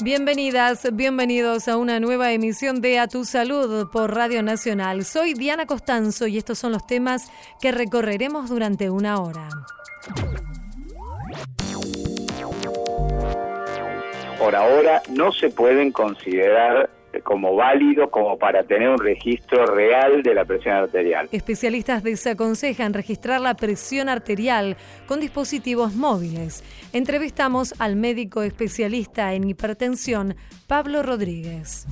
Bienvenidas, bienvenidos a una nueva emisión de A Tu Salud por Radio Nacional. Soy Diana Costanzo y estos son los temas que recorreremos durante una hora. Por ahora no se pueden considerar como válido como para tener un registro real de la presión arterial. Especialistas desaconsejan registrar la presión arterial con dispositivos móviles. Entrevistamos al médico especialista en hipertensión, Pablo Rodríguez.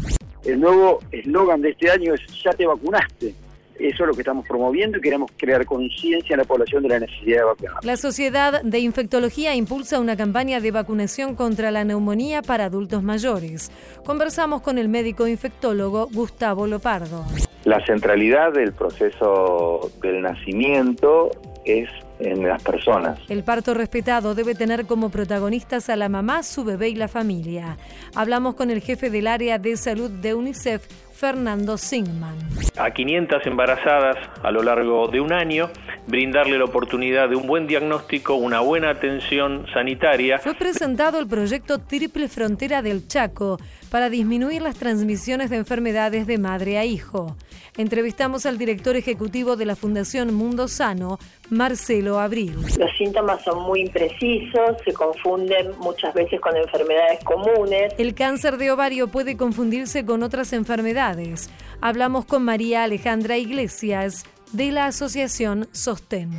El nuevo eslogan de este año es ya te vacunaste. Eso es lo que estamos promoviendo y queremos crear conciencia en la población de la necesidad de vacunar. La Sociedad de Infectología impulsa una campaña de vacunación contra la neumonía para adultos mayores. Conversamos con el médico infectólogo Gustavo Lopardo. La centralidad del proceso del nacimiento es en las personas. El parto respetado debe tener como protagonistas a la mamá, su bebé y la familia. Hablamos con el jefe del área de salud de UNICEF, Fernando Singman. A 500 embarazadas a lo largo de un año, brindarle la oportunidad de un buen diagnóstico, una buena atención sanitaria. Fue presentado el proyecto Triple Frontera del Chaco para disminuir las transmisiones de enfermedades de madre a hijo. Entrevistamos al director ejecutivo de la Fundación Mundo Sano, Marcelo Abril. Los síntomas son muy imprecisos, se confunden muchas veces con enfermedades comunes. El cáncer de ovario puede confundirse con otras enfermedades. Hablamos con María Alejandra Iglesias de la Asociación Sostén.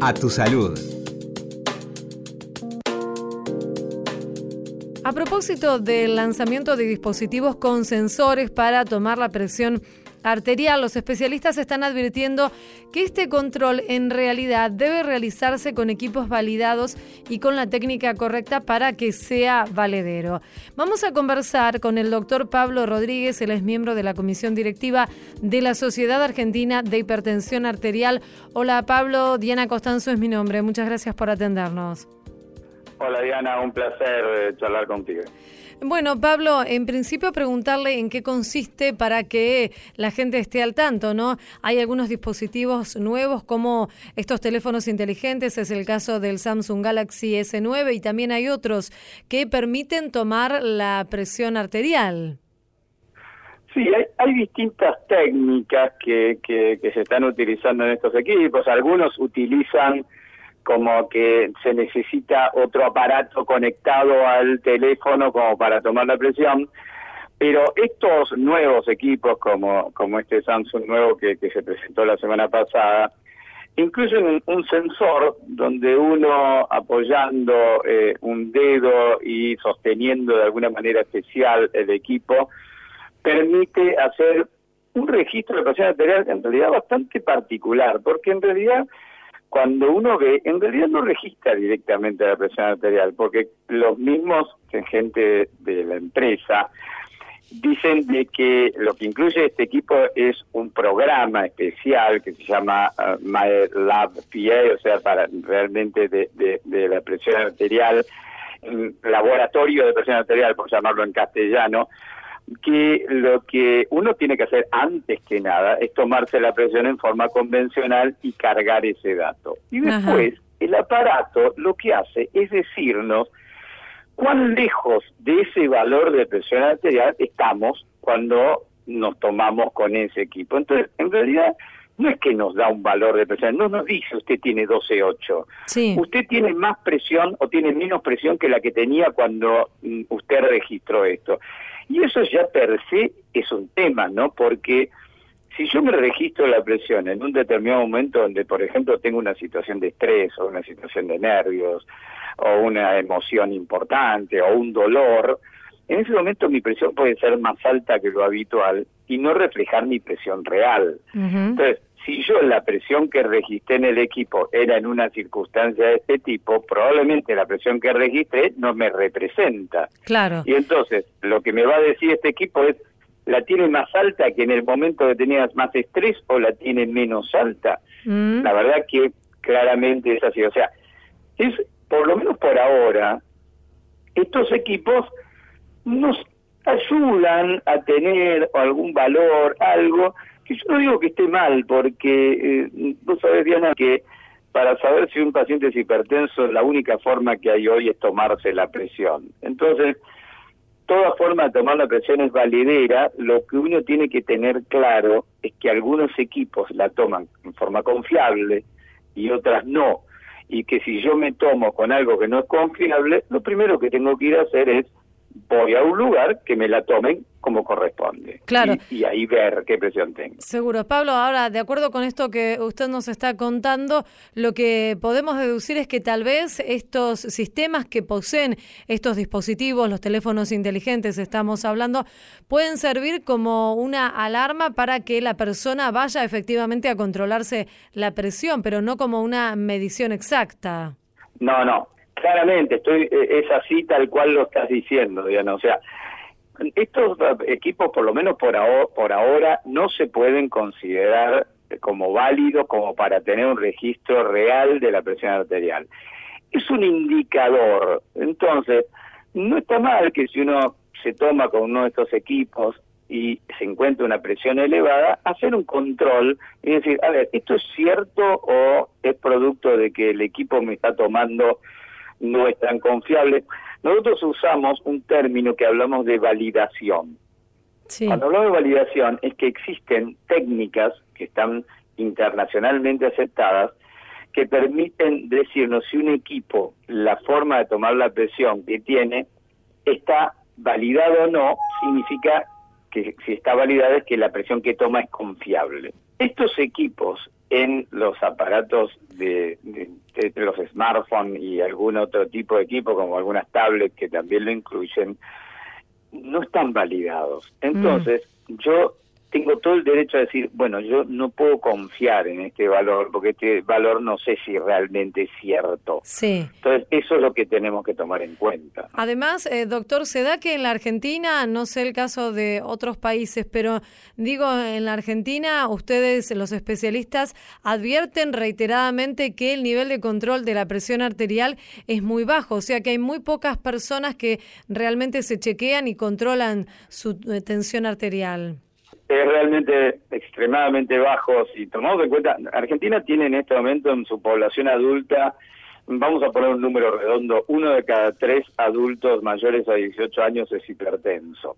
A tu salud. A propósito del lanzamiento de dispositivos con sensores para tomar la presión arterial, los especialistas están advirtiendo que este control en realidad debe realizarse con equipos validados y con la técnica correcta para que sea valedero. Vamos a conversar con el doctor Pablo Rodríguez, él es miembro de la comisión directiva de la Sociedad Argentina de Hipertensión Arterial. Hola Pablo, Diana Costanzo es mi nombre, muchas gracias por atendernos. Hola Diana, un placer eh, charlar contigo. Bueno, Pablo, en principio preguntarle en qué consiste para que la gente esté al tanto, ¿no? Hay algunos dispositivos nuevos como estos teléfonos inteligentes, es el caso del Samsung Galaxy S9 y también hay otros que permiten tomar la presión arterial. Sí, hay, distintas técnicas que, que se están utilizando en estos equipos. Algunos utilizan como que se necesita otro aparato conectado al teléfono como para tomar la presión. Pero estos nuevos equipos, como, como este Samsung nuevo que, se presentó la semana pasada, incluyen un, sensor donde uno apoyando eh, un dedo y sosteniendo de alguna manera especial el equipo, permite hacer un registro de presión arterial en realidad bastante particular, porque en realidad cuando uno ve, en realidad no registra directamente la presión arterial, porque los mismos gente de la empresa dicen de que lo que incluye este equipo es un programa especial que se llama uh, My Lab o sea, para realmente de, de la presión arterial, laboratorio de presión arterial, por llamarlo en castellano, que lo que uno tiene que hacer antes que nada es tomarse la presión en forma convencional y cargar ese dato. Y después el aparato lo que hace es decirnos cuán lejos de ese valor de presión arterial estamos cuando nos tomamos con ese equipo. Entonces, en realidad, no es que nos da un valor de presión, no nos dice usted tiene 12,8. Sí. Usted tiene más presión o tiene menos presión que la que tenía cuando mm, usted registró esto. Y eso ya per se es un tema, ¿no? Porque si yo me registro la presión en un determinado momento donde, por ejemplo, tengo una situación de estrés o una situación de nervios o una emoción importante o un dolor, en ese momento mi presión puede ser más alta que lo habitual y no reflejar mi presión real. Entonces, si yo la presión que registré en el equipo era en una circunstancia de este tipo, probablemente la presión que registré no me representa. Claro. Y entonces, lo que me va a decir este equipo es, ¿la tiene más alta que en el momento que tenías más estrés o la tiene menos alta? Mm. La verdad que claramente es así. O sea, es, por lo menos por ahora, estos equipos nos ayudan a tener algún valor, algo, que yo no digo que esté mal, porque eh, vos sabés, Diana, que para saber si un paciente es hipertenso, la única forma que hay hoy es tomarse la presión. Entonces, toda forma de tomar la presión es validera, lo que uno tiene que tener claro es que algunos equipos la toman en forma confiable y otras no, y que si yo me tomo con algo que no es confiable, lo primero que tengo que ir a hacer es voy a un lugar que me la tomen como corresponde. Claro. Y, ahí ver qué presión tengo. Seguro. Pablo, ahora, de acuerdo con esto que usted nos está contando, lo que podemos deducir es que tal vez estos sistemas que poseen estos dispositivos, los teléfonos inteligentes, estamos hablando, pueden servir como una alarma para que la persona vaya efectivamente a controlarse la presión, pero no como una medición exacta. No, no. Claramente, estoy eh, es así tal cual lo estás diciendo, Diana. O sea, estos equipos, por lo menos por ahora, por ahora, no se pueden considerar como válidos como para tener un registro real de la presión arterial. Es un indicador. Entonces, no está mal que si uno se toma con uno de estos equipos y se encuentra una presión elevada, hacer un control y decir, a ver, ¿esto es cierto o es producto de que el equipo me está tomando no es tan confiable. Nosotros usamos un término que hablamos de validación. Cuando hablamos de validación es que existen técnicas que están internacionalmente aceptadas que permiten decirnos si un equipo, la forma de tomar la presión que tiene, está validado o no, significa que si está validada es que la presión que toma es confiable. Estos equipos en los aparatos de, los smartphones y algún otro tipo de equipo, como algunas tablets que también lo incluyen, no están validados. Mm. Entonces, yo tengo todo el derecho a decir, bueno, yo no puedo confiar en este valor, porque este valor no sé si realmente es cierto. Sí. Entonces, eso es lo que tenemos que tomar en cuenta. Además, eh, doctor, se da que en la Argentina, no sé el caso de otros países, pero digo, en la Argentina, ustedes, los especialistas, advierten reiteradamente que el nivel de control de la presión arterial es muy bajo, o sea que hay muy pocas personas que realmente se chequean y controlan su eh, tensión arterial es realmente extremadamente bajo. Si tomamos en cuenta, Argentina tiene en este momento en su población adulta, vamos a poner un número redondo, uno de cada tres adultos mayores a 18 años es hipertenso.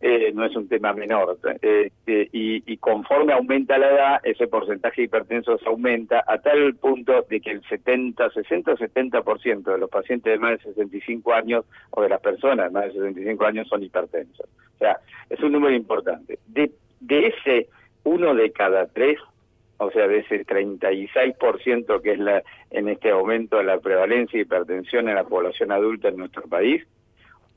Eh, no es un tema menor. Este, y, conforme aumenta la edad, ese porcentaje de hipertensos aumenta a tal punto de que el 70, 60 70% de los pacientes de más de 65 años o de las personas de más de 65 años son hipertensos. O sea, es un número importante. De, de ese uno de cada tres, o sea, de ese 36% que es la en este momento la prevalencia de hipertensión en la población adulta en nuestro país,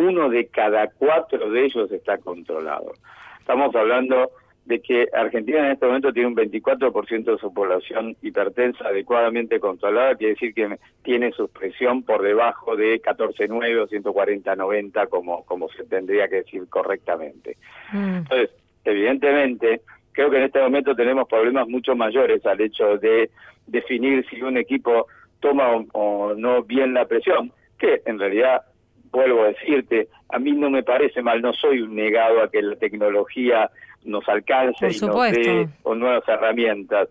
uno de cada cuatro de ellos está controlado. Estamos hablando de que Argentina en este momento tiene un 24% de su población hipertensa adecuadamente controlada, quiere decir que tiene su presión por debajo de 14.9 o 140.90 como, como se tendría que decir correctamente. Mm. Entonces, evidentemente, creo que en este momento tenemos problemas mucho mayores al hecho de definir si un equipo toma o no bien la presión, que en realidad vuelvo a decirte, a mí no me parece mal, no soy un negado a que la tecnología nos alcance y nos dé con nuevas herramientas.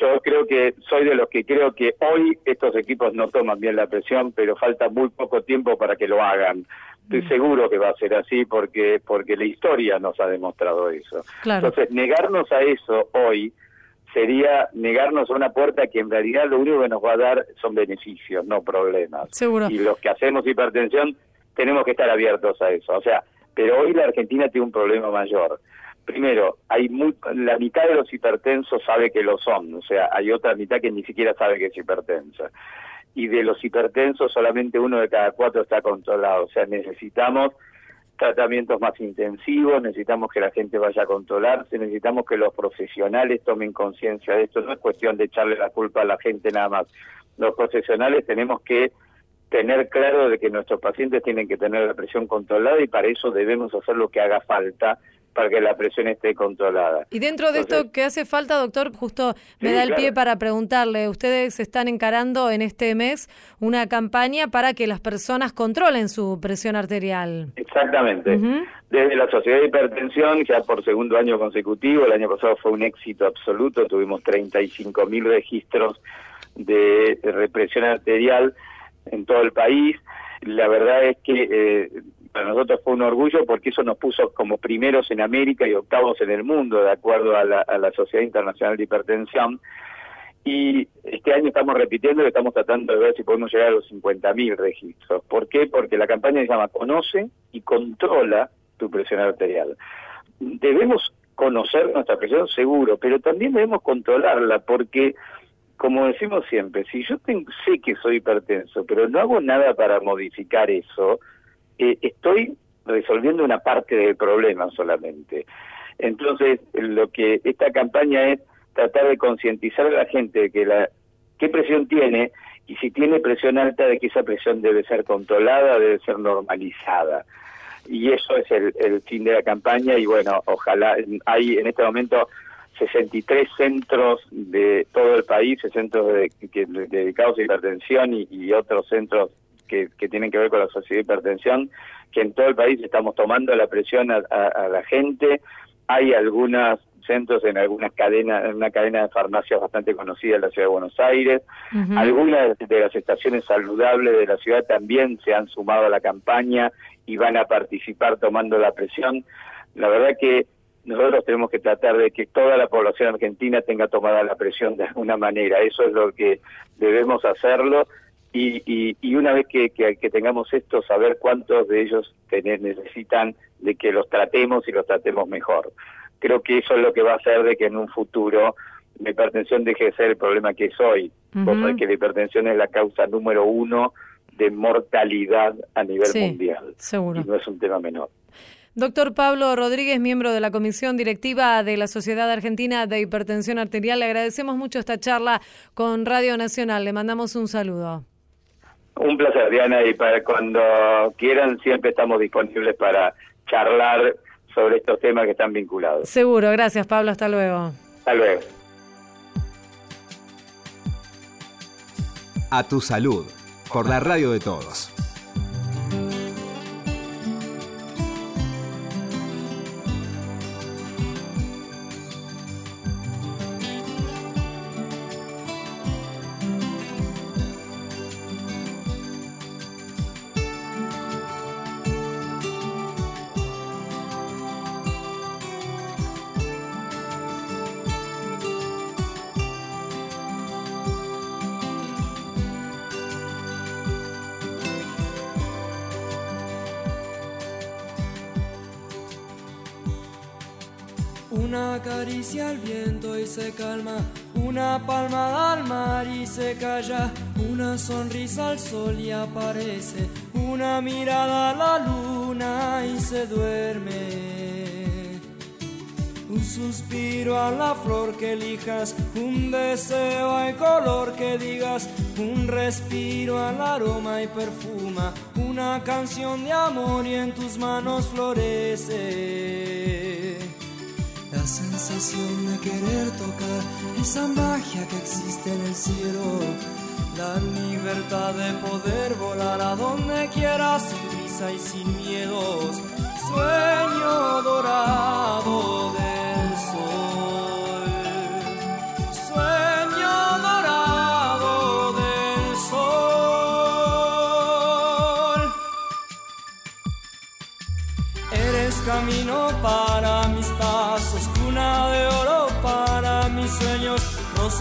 Yo creo que soy de los que creo que hoy estos equipos no toman bien la presión, pero falta muy poco tiempo para que lo hagan. Estoy mm. seguro que va a ser así porque porque la historia nos ha demostrado eso. Entonces, negarnos a eso hoy sería negarnos a una puerta que en realidad lo único que nos va a dar son beneficios, no problemas. Seguro. Y los que hacemos hipertensión tenemos que estar abiertos a eso. O sea, pero hoy la Argentina tiene un problema mayor. Primero, hay la mitad de los hipertensos sabe que lo son, o sea, hay otra mitad que ni siquiera sabe que es hipertensa. Y de los hipertensos solamente uno de cada cuatro está controlado, o sea, necesitamos tratamientos más intensivos, necesitamos que la gente vaya a controlarse, necesitamos que los profesionales tomen conciencia de esto, no es cuestión de echarle la culpa a la gente nada más. Los profesionales tenemos que tener claro de que nuestros pacientes tienen que tener la presión controlada y para eso debemos hacer lo que haga falta para que la presión esté controlada. Y dentro de esto que hace falta, doctor, justo me da el pie para preguntarle, ustedes están encarando en este mes una campaña para que las personas controlen su presión arterial. Exactamente. Desde la Sociedad de Hipertensión, ya por segundo año consecutivo, el año pasado fue un éxito absoluto, tuvimos 35 mil registros de represión arterial en todo el país. La verdad es que eh, para nosotros fue un orgullo porque eso nos puso como primeros en América y octavos en el mundo, de acuerdo a la, a la Sociedad Internacional de Hipertensión. Y este año estamos repitiendo y estamos tratando de ver si podemos llegar a los 50.000 registros. ¿Por qué? Porque la campaña se llama Conoce y controla tu presión arterial. Debemos conocer nuestra presión, seguro, pero también debemos controlarla porque, como decimos siempre, si yo sé que soy hipertenso, pero no hago nada para modificar eso, eh, estoy resolviendo una parte del problema solamente. Entonces, lo que esta campaña es tratar de concientizar a la gente de que la qué presión tiene y si tiene presión alta de que esa presión debe ser controlada, debe ser normalizada. Y eso es el, fin de la campaña y bueno, ojalá hay en este momento 63 centros de todo el país, centros dedicados a hipertensión y, otros centros que, tienen que ver con la sociedad de hipertensión, que en todo el país estamos tomando la presión a la gente. Hay algunas centros en algunas cadenas, en una cadena de farmacias bastante conocida en la ciudad de Buenos Aires. Algunas de las estaciones saludables de la ciudad también se han sumado a la campaña y van a participar tomando la presión. La verdad que nosotros tenemos que tratar de que toda la población argentina tenga tomada la presión de alguna manera. Eso es lo que debemos hacerlo y, y, una vez que, que, tengamos esto, saber cuántos de ellos necesitan de que los tratemos y los tratemos mejor creo que eso es lo que va a hacer de que en un futuro la hipertensión deje de ser el problema que es hoy. que la hipertensión es la causa número uno de mortalidad a nivel mundial. Seguro. Y no es un tema menor. Doctor Pablo Rodríguez, miembro de la Comisión Directiva de la Sociedad Argentina de Hipertensión Arterial, le agradecemos mucho esta charla con Radio Nacional. Le mandamos un saludo. Un placer, Diana, y para cuando quieran siempre estamos disponibles para charlar sobre estos temas que están vinculados. Seguro, gracias Pablo, hasta luego. Hasta luego. A tu salud, por la radio de todos. Acaricia el viento y se calma, una palmada al mar y se calla, una sonrisa al sol y aparece, una mirada a la luna y se duerme. Un suspiro a la flor que elijas, un deseo al color que digas, un respiro al aroma y perfuma, una canción de amor y en tus manos florece de querer tocar esa magia que existe en el cielo, la libertad de poder volar a donde quieras sin prisa y sin miedos, sueño dorado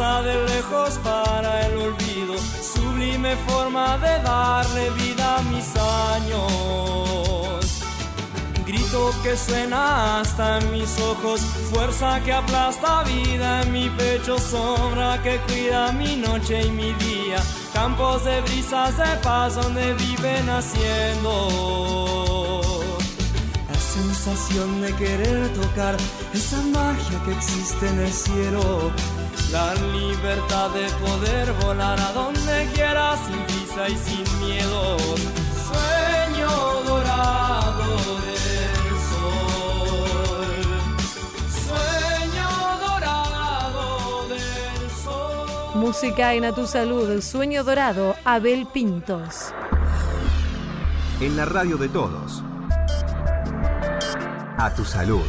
de lejos para el olvido, sublime forma de darle vida a mis años. Grito que suena hasta en mis ojos, fuerza que aplasta vida en mi pecho, sombra que cuida mi noche y mi día, campos de brisas de paz donde viven haciendo sensación de querer tocar esa magia que existe en el cielo. La libertad de poder volar a donde quiera sin prisa y sin miedo. Sueño dorado del sol. Sueño dorado del sol. Música en A Tu Salud, Sueño Dorado, Abel Pintos. En la radio de todos a tu salud.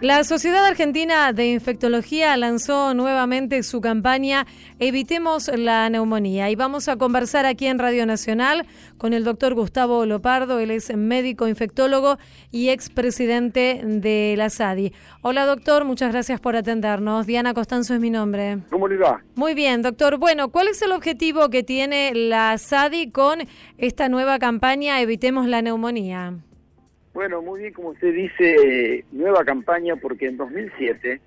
La Sociedad Argentina de Infectología lanzó nuevamente su campaña Evitemos la neumonía y vamos a conversar aquí en Radio Nacional con el doctor Gustavo Lopardo, él es médico infectólogo y expresidente de la SADI. Hola doctor, muchas gracias por atendernos. Diana Costanzo es mi nombre. ¿Cómo le va? Muy bien, doctor. Bueno, ¿cuál es el objetivo que tiene la SADI con esta nueva campaña Evitemos la neumonía? Bueno, muy bien, como usted dice, nueva campaña porque en 2007,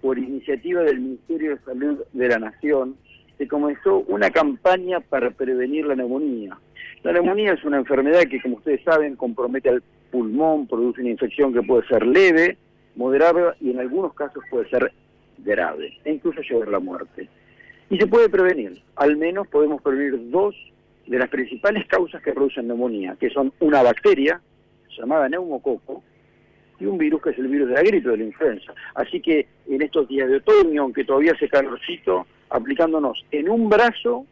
por iniciativa del Ministerio de Salud de la Nación, se comenzó una campaña para prevenir la neumonía. La neumonía es una enfermedad que, como ustedes saben, compromete al pulmón, produce una infección que puede ser leve, moderada y en algunos casos puede ser grave, e incluso llevar a la muerte. Y se puede prevenir, al menos podemos prevenir dos de las principales causas que producen neumonía, que son una bacteria, llamada neumococo y un virus que es el virus de la gripe de la influenza. Así que en estos días de otoño, aunque todavía hace calorcito, aplicándonos en un brazo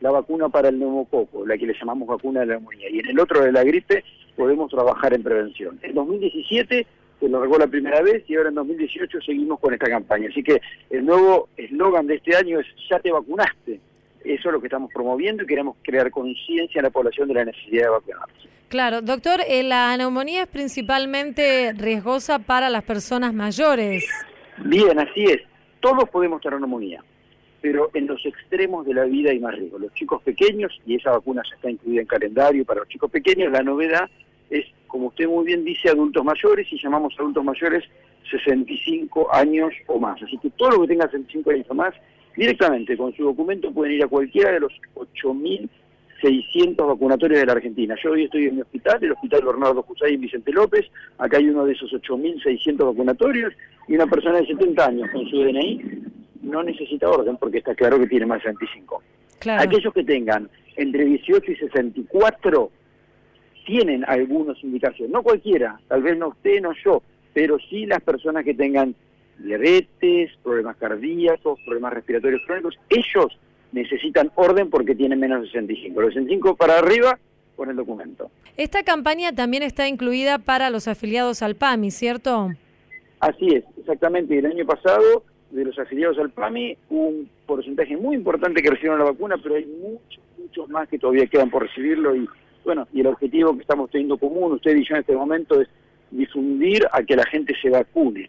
la vacuna para el neumococo, la que le llamamos vacuna de la neumonía, y en el otro de la gripe podemos trabajar en prevención. En 2017 se lo regó la primera vez y ahora en 2018 seguimos con esta campaña. Así que el nuevo eslogan de este año es ya te vacunaste. Eso es lo que estamos promoviendo y queremos crear conciencia en la población de la necesidad de vacunarse. Claro, doctor, eh, la neumonía es principalmente riesgosa para las personas mayores. Bien, así es. Todos podemos tener neumonía, pero en los extremos de la vida hay más riesgo. Los chicos pequeños, y esa vacuna ya está incluida en calendario para los chicos pequeños, la novedad es, como usted muy bien dice, adultos mayores, y llamamos adultos mayores 65 años o más. Así que todo lo que tenga 65 años o más, directamente con su documento pueden ir a cualquiera de los 8.000 600 vacunatorios de la Argentina. Yo hoy estoy en mi hospital, el Hospital Bernardo Jusay en Vicente López, acá hay uno de esos 8.600 vacunatorios y una persona de 70 años con su DNI no necesita orden porque está claro que tiene más de 65. Aquellos que tengan entre 18 y 64 tienen algunas indicaciones, no cualquiera, tal vez no usted, no yo, pero sí las personas que tengan diabetes, problemas cardíacos, problemas respiratorios crónicos, ellos necesitan orden porque tienen menos de 65. Los 65 para arriba con el documento. Esta campaña también está incluida para los afiliados al PAMI, ¿cierto? Así es, exactamente. El año pasado, de los afiliados al PAMI, un porcentaje muy importante que recibieron la vacuna, pero hay muchos, muchos más que todavía quedan por recibirlo. Y bueno, y el objetivo que estamos teniendo común, usted y yo en este momento, es difundir a que la gente se vacune.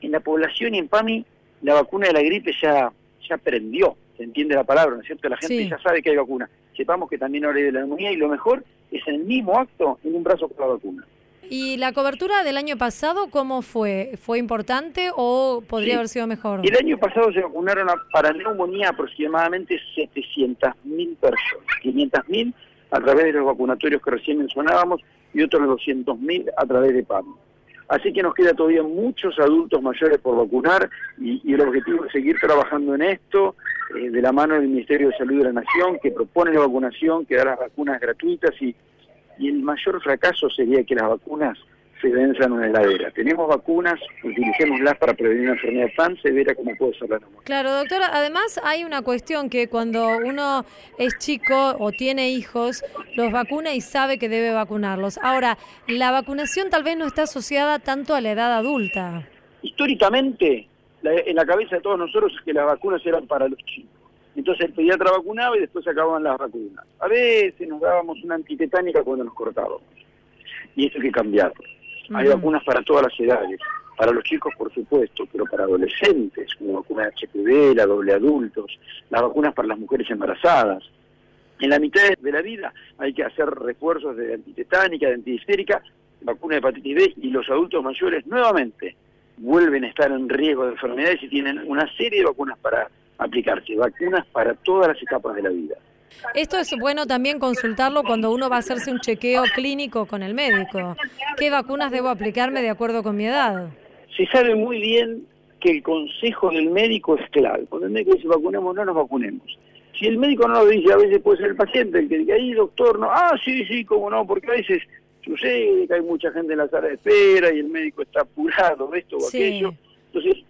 En la población y en PAMI, la vacuna de la gripe ya, ya prendió se entiende la palabra, ¿no es cierto? La gente ya sabe que hay vacuna. Sepamos que también ahora hay de la neumonía y lo mejor es en el mismo acto en un brazo con la vacuna. ¿Y la cobertura del año pasado cómo fue? ¿Fue importante o podría haber sido mejor? El año pasado se vacunaron para neumonía aproximadamente 700.000 personas, 500.000 a través de los vacunatorios que recién mencionábamos y otros 200.000 a través de PAM. Así que nos queda todavía muchos adultos mayores por vacunar y, el objetivo es seguir trabajando en esto eh, de la mano del Ministerio de Salud de la Nación que propone la vacunación, que da las vacunas gratuitas y, y el mayor fracaso sería que las vacunas se venzan en una heladera. Tenemos vacunas, utilicémoslas para prevenir una enfermedad tan severa como puede ser la neumonía. Claro, doctora, además hay una cuestión que cuando uno es chico o tiene hijos, los vacuna y sabe que debe vacunarlos. Ahora, la vacunación tal vez no está asociada tanto a la edad adulta. Históricamente, en la cabeza de todos nosotros es que las vacunas eran para los chicos. Entonces el pediatra vacunaba y después se acababan las vacunas. A veces nos dábamos una antitetánica cuando nos cortábamos. Y eso hay que cambiarlo. Hay vacunas para todas las edades, para los chicos por supuesto, pero para adolescentes, como vacuna de HPV, la doble adultos, las vacunas para las mujeres embarazadas. En la mitad de la vida hay que hacer refuerzos de antitetánica, de antihistérica, vacuna de hepatitis B y los adultos mayores nuevamente vuelven a estar en riesgo de enfermedades y tienen una serie de vacunas para aplicarse, vacunas para todas las etapas de la vida. Esto es bueno también consultarlo cuando uno va a hacerse un chequeo clínico con el médico. ¿Qué vacunas debo aplicarme de acuerdo con mi edad? Se sabe muy bien que el consejo del médico es clave. Cuando el médico dice vacunemos, no nos vacunemos. Si el médico no lo dice, a veces puede ser el paciente el que diga, ahí doctor, no, ah, sí, sí, cómo no, porque a veces sucede que hay mucha gente en la sala de espera y el médico está apurado, esto o aquello. Entonces,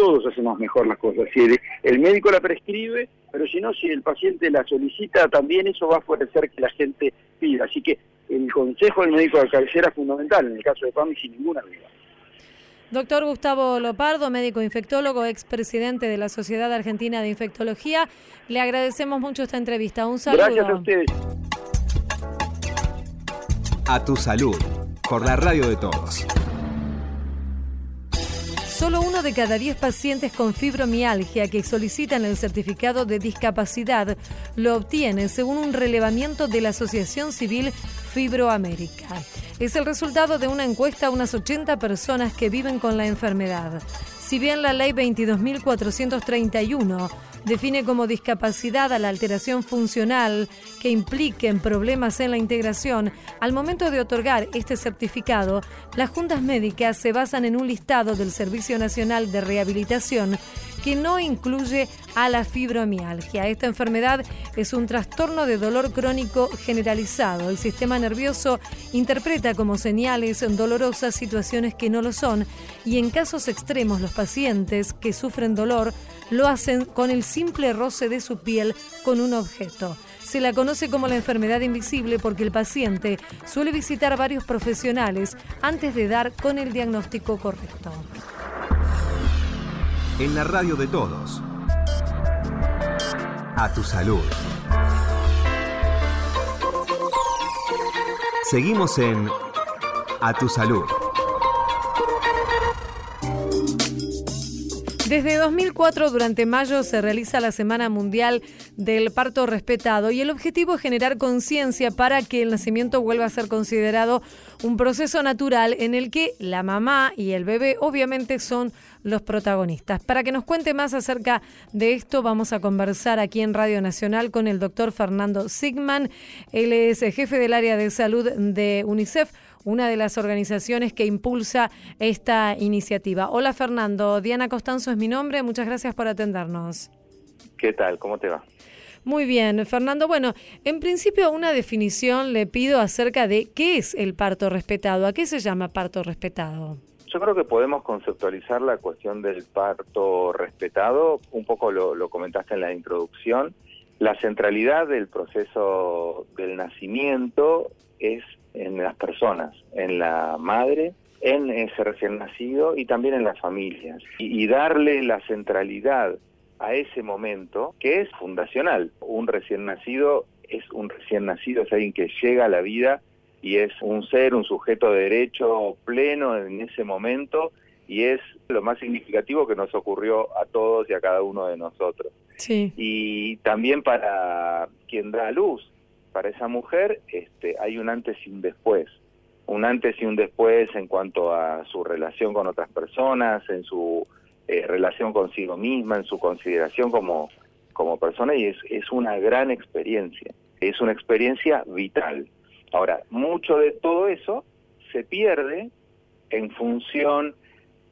todos hacemos mejor las cosas. Si el, médico la prescribe, pero si no, si el paciente la solicita, también eso va a favorecer que la gente pida. Así que el consejo del médico de cabecera es fundamental, en el caso de PAMI, sin ninguna duda. Doctor Gustavo Lopardo, médico infectólogo, expresidente de la Sociedad Argentina de Infectología, le agradecemos mucho esta entrevista. Un saludo. Gracias a ustedes. A tu salud, por la radio de todos. Solo uno de cada diez pacientes con fibromialgia que solicitan el certificado de discapacidad lo obtiene según un relevamiento de la Asociación Civil Fibroamérica. Es el resultado de una encuesta a unas 80 personas que viven con la enfermedad. Si bien la ley 22.431 define como discapacidad a la alteración funcional que impliquen problemas en la integración, al momento de otorgar este certificado, las juntas médicas se basan en un listado del Servicio Nacional de Rehabilitación que no incluye a la fibromialgia. Esta enfermedad es un trastorno de dolor crónico generalizado. El sistema nervioso interpreta como señales dolorosas situaciones que no lo son y en casos extremos los pacientes que sufren dolor lo hacen con el simple roce de su piel con un objeto. Se la conoce como la enfermedad invisible porque el paciente suele visitar varios profesionales antes de dar con el diagnóstico correcto en la radio de todos. A tu salud. Seguimos en A tu salud. Desde 2004, durante mayo, se realiza la Semana Mundial del Parto Respetado y el objetivo es generar conciencia para que el nacimiento vuelva a ser considerado un proceso natural en el que la mamá y el bebé obviamente son los protagonistas. Para que nos cuente más acerca de esto, vamos a conversar aquí en Radio Nacional con el doctor Fernando Sigman. Él es jefe del área de salud de UNICEF una de las organizaciones que impulsa esta iniciativa. Hola Fernando, Diana Costanzo es mi nombre, muchas gracias por atendernos. ¿Qué tal? ¿Cómo te va? Muy bien, Fernando. Bueno, en principio una definición le pido acerca de qué es el parto respetado. ¿A qué se llama parto respetado? Yo creo que podemos conceptualizar la cuestión del parto respetado, un poco lo, lo comentaste en la introducción. La centralidad del proceso del nacimiento es en las personas, en la madre, en ese recién nacido y también en las familias. Y, darle la centralidad a ese momento que es fundacional. Un recién nacido es un recién nacido, es alguien que llega a la vida y es un ser, un sujeto de derecho pleno en ese momento y es lo más significativo que nos ocurrió a todos y a cada uno de nosotros. Sí. Y también para quien da a luz, para esa mujer este, hay un antes y un después. Un antes y un después en cuanto a su relación con otras personas, en su eh, relación consigo misma, en su consideración como, como persona y es, es una gran experiencia. Es una experiencia vital. Ahora, mucho de todo eso se pierde en función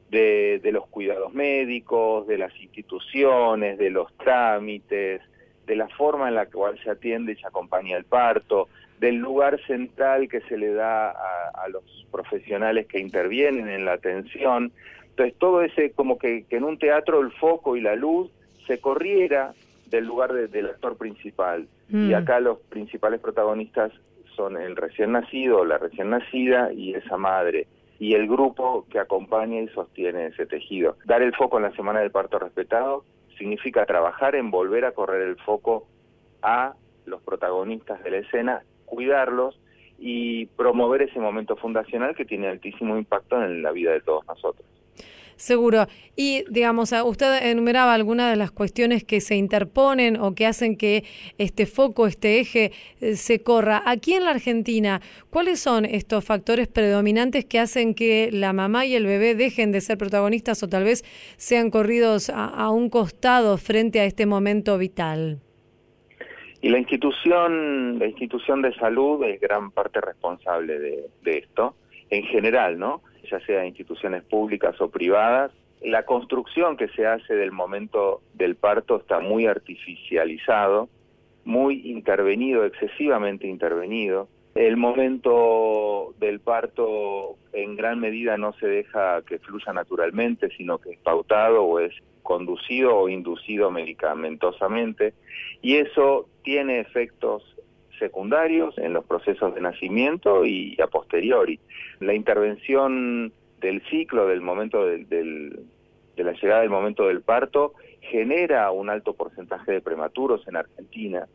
de, de los cuidados médicos, de las instituciones, de los trámites, de la forma en la cual se atiende y se acompaña el parto, del lugar central que se le da a, los profesionales que intervienen en la atención. Entonces, todo ese, como que, en un teatro el foco y la luz se corriera del lugar del actor principal. Y mm. acá los principales protagonistas son el recién nacido, la recién nacida y esa madre y el grupo que acompaña y sostiene ese tejido. Dar el foco en la semana del parto respetado significa trabajar en volver a correr el foco a los protagonistas de la escena, cuidarlos y promover ese momento fundacional que tiene altísimo impacto en la vida de todos nosotros. Seguro. Y, digamos, usted enumeraba algunas de las cuestiones que se interponen o que hacen que este foco, este eje, eh, se corra. Aquí en la Argentina, ¿cuáles son estos factores predominantes que hacen que la mamá y el bebé dejen de ser protagonistas o tal vez sean corridos a, un costado frente a este momento vital? Y la institución, la institución de salud es gran parte responsable de, de esto, en general, ¿no? Ya sea instituciones públicas o privadas. La construcción que se hace del momento del parto está muy artificializado, muy intervenido, excesivamente intervenido. El momento del parto en gran medida no se deja que fluya naturalmente, sino que es pautado o es conducido o inducido medicamentosamente y eso tiene efectos secundarios en los procesos de nacimiento y a posteriori. La intervención del ciclo, del momento del, de la llegada del momento del parto, genera un alto porcentaje de prematuros en Argentina,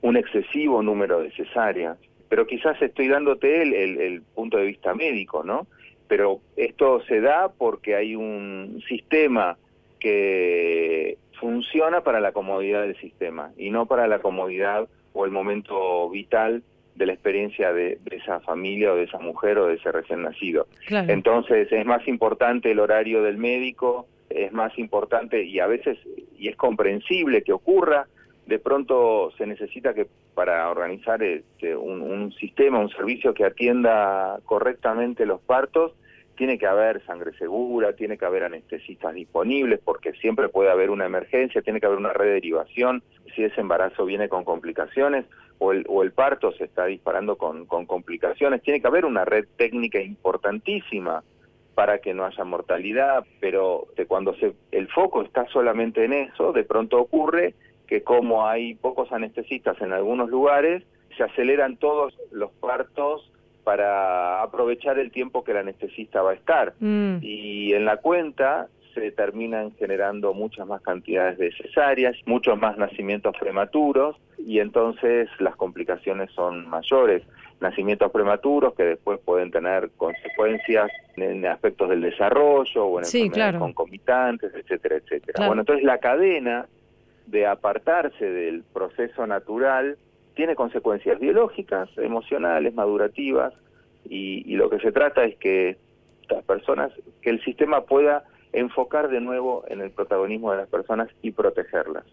un excesivo número de cesáreas, pero quizás estoy dándote el, el, el punto de vista médico, ¿no? Pero esto se da porque hay un sistema que funciona para la comodidad del sistema y no para la comodidad o el momento vital de la experiencia de, esa familia o de esa mujer o de ese recién nacido. Entonces es más importante el horario del médico, es más importante y a veces, y es comprensible que ocurra, de pronto se necesita que para organizar este, un, un sistema, un servicio que atienda correctamente los partos, tiene que haber sangre segura, tiene que haber anestesistas disponibles, porque siempre puede haber una emergencia, tiene que haber una red de derivación, si ese embarazo viene con complicaciones o el, o el parto se está disparando con, con complicaciones, tiene que haber una red técnica importantísima para que no haya mortalidad, pero cuando se, el foco está solamente en eso, de pronto ocurre que como hay pocos anestesistas en algunos lugares, se aceleran todos los partos para aprovechar el tiempo que el anestesista va a estar. Mm. Y en la cuenta se terminan generando muchas más cantidades de cesáreas, muchos más nacimientos prematuros y entonces las complicaciones son mayores. Nacimientos prematuros que después pueden tener consecuencias en aspectos del desarrollo o en enfermedades concomitantes, etcétera, etcétera. Bueno, entonces la cadena de apartarse del proceso natural tiene consecuencias biológicas, emocionales, madurativas, y, lo que se trata es que las personas, que el sistema pueda enfocar de nuevo en el protagonismo de las personas y protegerlas.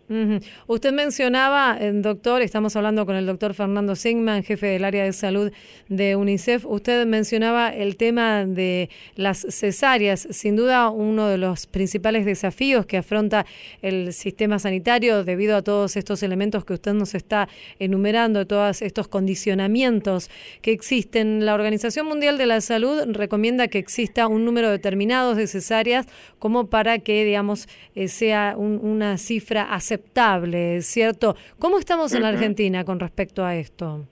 Usted mencionaba, eh, doctor, estamos hablando con el doctor Fernando Sigman, jefe del área de salud de UNICEF, usted mencionaba el tema de las cesáreas, sin duda uno de los principales desafíos que afronta el sistema sanitario debido a todos estos elementos que usted nos está enumerando, todos estos condicionamientos que existen. La Organización Mundial de la Salud recomienda que exista un número determinado de cesáreas como para que, digamos, eh, sea una cifra aceptable, ¿cierto? ¿Cómo estamos en Argentina con respecto a esto?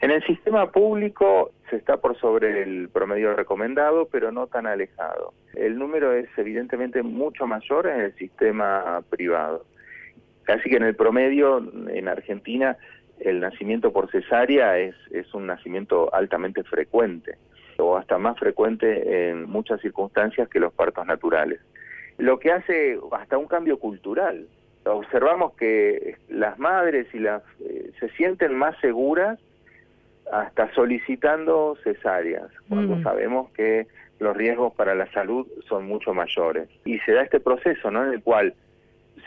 En el sistema público se está por sobre el promedio recomendado, pero no tan alejado. El número es evidentemente mucho mayor en el sistema privado. Así que en el promedio, en Argentina, el nacimiento por cesárea es, es un nacimiento altamente frecuente o hasta más frecuente en muchas circunstancias que los partos naturales. Lo que hace hasta un cambio cultural. Observamos que las madres y las eh, se sienten más seguras hasta solicitando cesáreas, cuando mm. sabemos que los riesgos para la salud son mucho mayores. Y se da este proceso, ¿no? En el cual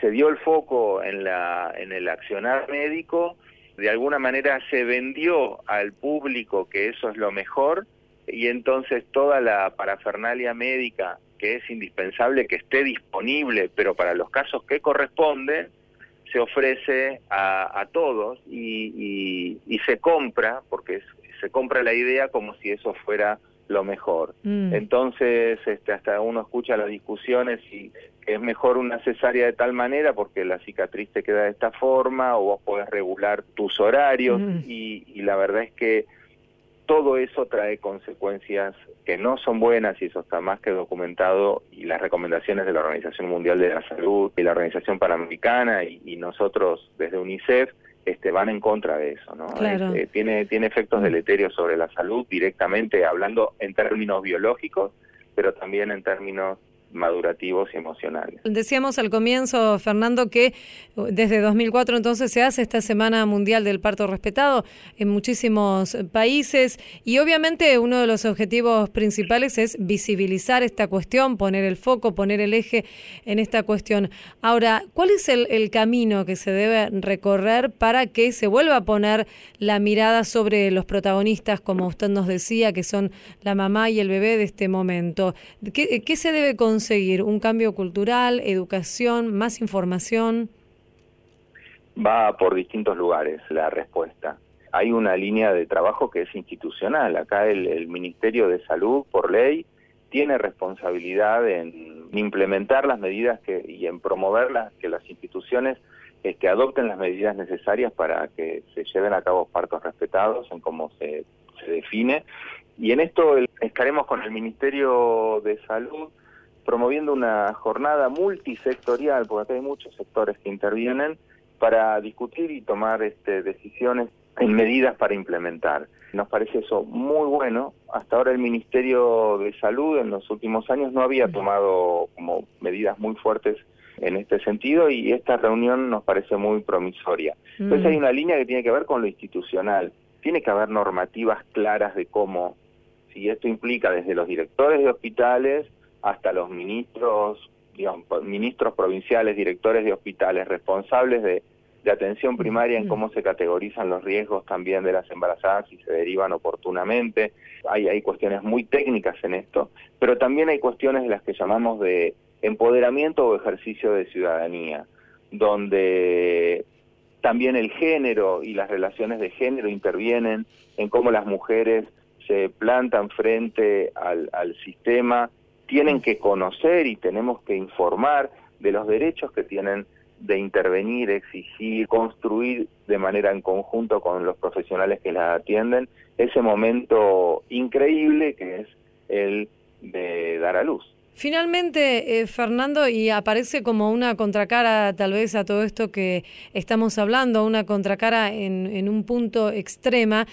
se dio el foco en la en el accionar médico, de alguna manera se vendió al público que eso es lo mejor y entonces toda la parafernalia médica que es indispensable que esté disponible, pero para los casos que corresponden, se ofrece a, todos y, se compra, porque se compra la idea como si eso fuera lo mejor. Mm. Entonces, este, hasta uno escucha las discusiones y es mejor una cesárea de tal manera porque la cicatriz te queda de esta forma o vos podés regular tus horarios mm. y la verdad es que todo eso trae consecuencias que no son buenas y eso está más que documentado y las recomendaciones de la Organización Mundial de la Salud y la Organización Panamericana y, nosotros desde UNICEF este, van en contra de eso, ¿no? Este, tiene, tiene efectos deleterios sobre la salud directamente hablando en términos biológicos, pero también en términos madurativos y emocionales. Decíamos al comienzo, Fernando, que uh, desde 2004 entonces se hace esta Semana Mundial del Parto Respetado en muchísimos países y obviamente uno de los objetivos principales es visibilizar esta cuestión, poner el foco, poner el eje en esta cuestión. Ahora, ¿cuál es el, camino que se debe recorrer para que se vuelva a poner la mirada sobre los protagonistas, como usted nos decía, que son la mamá y el bebé de este momento? ¿Qué, qué se debe conseguir? Conseguir? ¿Un cambio cultural, educación, más información? Va por distintos lugares la respuesta. Hay una línea de trabajo que es institucional. Acá el, Ministerio de Salud, por ley, tiene responsabilidad en implementar las medidas que, y en promoverlas, que las instituciones este, adopten las medidas necesarias para que se lleven a cabo partos respetados en cómo se, se define. Y en esto el, estaremos con el Ministerio de Salud promoviendo una jornada multisectorial, porque acá hay muchos sectores que intervienen, para discutir y tomar este, decisiones en medidas para implementar. Nos parece eso muy bueno. Hasta ahora el Ministerio de Salud en los últimos años no había tomado como medidas muy fuertes en este sentido y esta reunión nos parece muy promisoria. Entonces hay una línea que tiene que ver con lo institucional. Tiene que haber normativas claras de cómo, si esto implica desde los directores de hospitales hasta los ministros, digamos, ministros provinciales, directores de hospitales, responsables de, atención primaria en cómo se categorizan los riesgos también de las embarazadas y se derivan oportunamente. Hay, hay cuestiones muy técnicas en esto, pero también hay cuestiones de las que llamamos de empoderamiento o ejercicio de ciudadanía, donde también el género y las relaciones de género intervienen en cómo las mujeres se plantan frente al, al sistema tienen que conocer y tenemos que informar de los derechos que tienen de intervenir, exigir, construir de manera en conjunto con los profesionales que las atienden ese momento increíble que es el de dar a luz. Finalmente, eh, Fernando, y aparece como una contracara tal vez a todo esto que estamos hablando, una contracara en, en un punto extrema,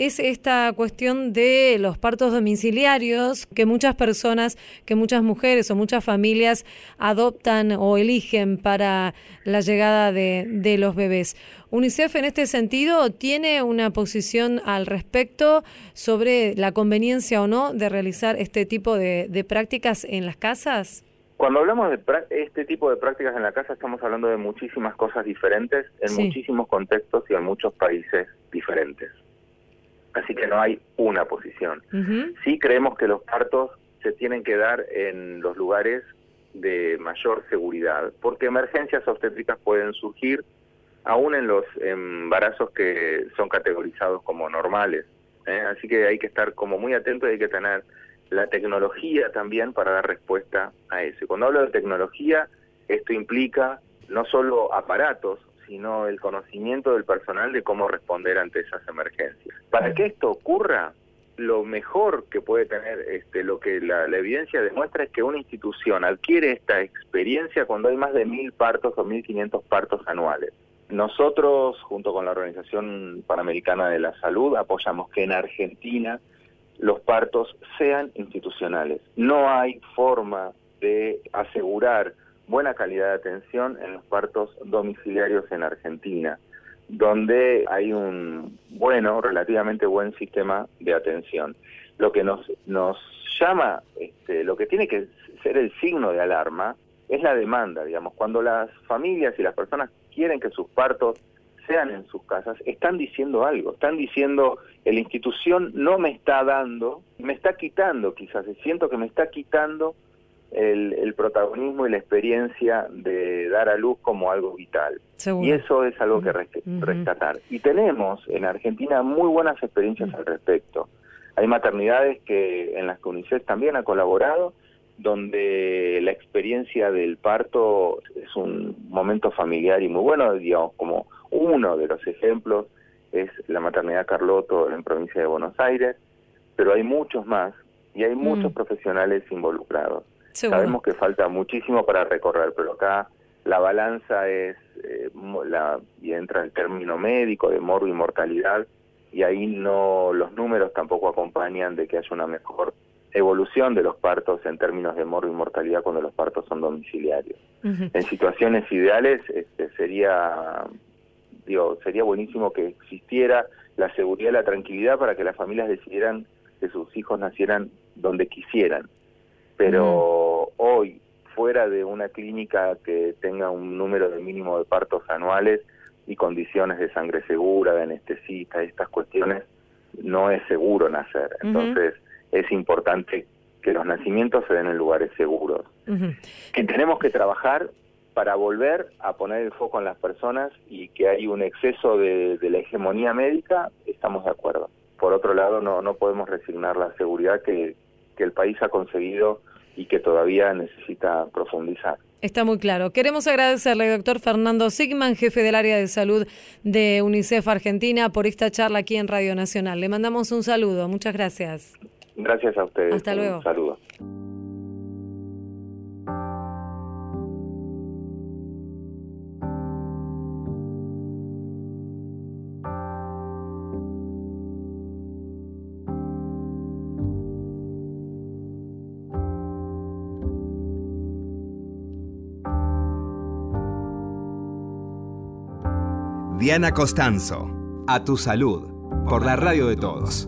es esta cuestión de los partos domiciliarios que muchas personas, que muchas mujeres o muchas familias adoptan o eligen para la llegada de, de los bebés. UNICEF en este sentido tiene una posición al respecto sobre la conveniencia o no de realizar este tipo de, de prácticas en las casas. Cuando hablamos de este tipo de prácticas en la casa estamos hablando de muchísimas cosas diferentes en muchísimos contextos y en muchos países diferentes. Así que no hay una posición. Sí creemos que los partos se tienen que dar en los lugares de mayor seguridad, porque emergencias obstétricas pueden surgir aún en los embarazos que son categorizados como normales. ¿eh? Así que hay que estar como muy atentos y hay que tener la tecnología también para dar respuesta a eso. Cuando hablo de tecnología, esto implica no solo aparatos, sino el conocimiento del personal de cómo responder ante esas emergencias. Para que esto ocurra, lo mejor que puede tener, este, lo que la, evidencia demuestra es que una institución adquiere esta experiencia cuando hay más de mil partos o mil quinientos partos anuales. Nosotros, junto con la Organización Panamericana de la Salud, apoyamos que en Argentina los partos sean institucionales. No hay forma de asegurar buena calidad de atención en los partos domiciliarios en Argentina, donde hay un bueno, relativamente buen sistema de atención. Lo que nos, nos llama, este, lo que tiene que ser el signo de alarma es la demanda, digamos, cuando las familias y las personas quieren que sus partos sean en sus casas, están diciendo algo, están diciendo, la institución no me está dando, me está quitando quizás, siento que me está quitando el, protagonismo y la experiencia de dar a luz como algo vital. Y eso es algo que rescatar. Y tenemos en Argentina muy buenas experiencias al respecto. Hay maternidades que en las que UNICEF también ha colaborado, donde la experiencia del parto es un momento familiar y muy bueno, digamos, como uno de los ejemplos es la maternidad Carloto en provincia de Buenos Aires, pero hay muchos más y hay muchos profesionales involucrados. Sabemos que falta muchísimo para recorrer, pero acá la balanza es, eh, la, y entra el término médico de morbo y mortalidad, y ahí no los números tampoco acompañan de que haya una mejor evolución de los partos en términos de morbo y mortalidad cuando los partos son domiciliarios. En situaciones ideales este, sería digo, sería buenísimo que existiera la seguridad y la tranquilidad para que las familias decidieran que sus hijos nacieran donde quisieran pero hoy fuera de una clínica que tenga un número de mínimo de partos anuales y condiciones de sangre segura, de anestesista, estas cuestiones, no es seguro nacer. Entonces es importante que los nacimientos se den en lugares seguros. Que tenemos que trabajar para volver a poner el foco en las personas y que hay un exceso de, de la hegemonía médica, estamos de acuerdo. Por otro lado, no, no podemos resignar la seguridad que, que el país ha conseguido y que todavía necesita profundizar. Está muy claro. Queremos agradecerle, doctor Fernando Sigman, jefe del área de salud de UNICEF Argentina, por esta charla aquí en Radio Nacional. Le mandamos un saludo. Muchas gracias. Gracias a ustedes. Hasta luego. Un saludo. Diana Costanzo, a tu salud, por la radio de todos.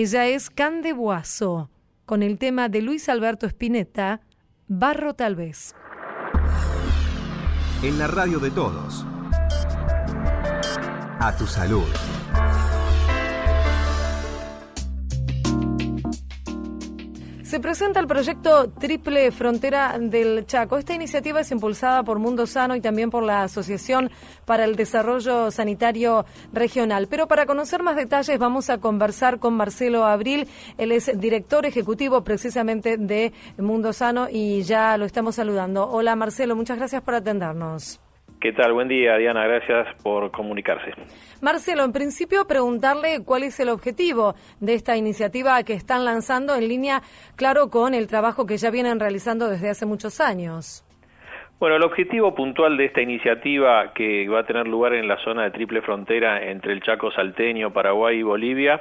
Ella es Cande Boazo, con el tema de Luis Alberto Spinetta, Barro tal vez. En la radio de todos. A tu salud. Se presenta el proyecto Triple Frontera del Chaco. Esta iniciativa es impulsada por Mundo Sano y también por la Asociación para el Desarrollo Sanitario Regional. Pero para conocer más detalles vamos a conversar con Marcelo Abril. Él es director ejecutivo precisamente de Mundo Sano y ya lo estamos saludando. Hola Marcelo, muchas gracias por atendernos. ¿Qué tal? Buen día, Diana. Gracias por comunicarse. Marcelo, en principio preguntarle cuál es el objetivo de esta iniciativa que están lanzando en línea, claro, con el trabajo que ya vienen realizando desde hace muchos años. Bueno, el objetivo puntual de esta iniciativa que va a tener lugar en la zona de triple frontera entre el Chaco salteño, Paraguay y Bolivia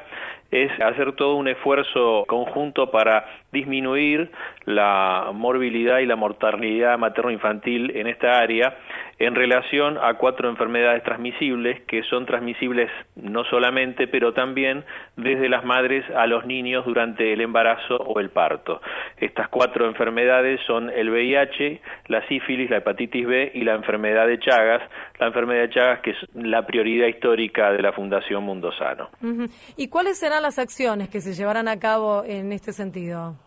es hacer todo un esfuerzo conjunto para disminuir la morbilidad y la mortalidad materno-infantil en esta área en relación a cuatro enfermedades transmisibles que son transmisibles no solamente, pero también desde las madres a los niños durante el embarazo o el parto. Estas cuatro enfermedades son el VIH, la sífilis, la hepatitis B y la enfermedad de Chagas, la enfermedad de Chagas que es la prioridad histórica de la Fundación Mundo Sano. ¿Y cuáles serán las acciones que se llevarán a cabo en este sentido?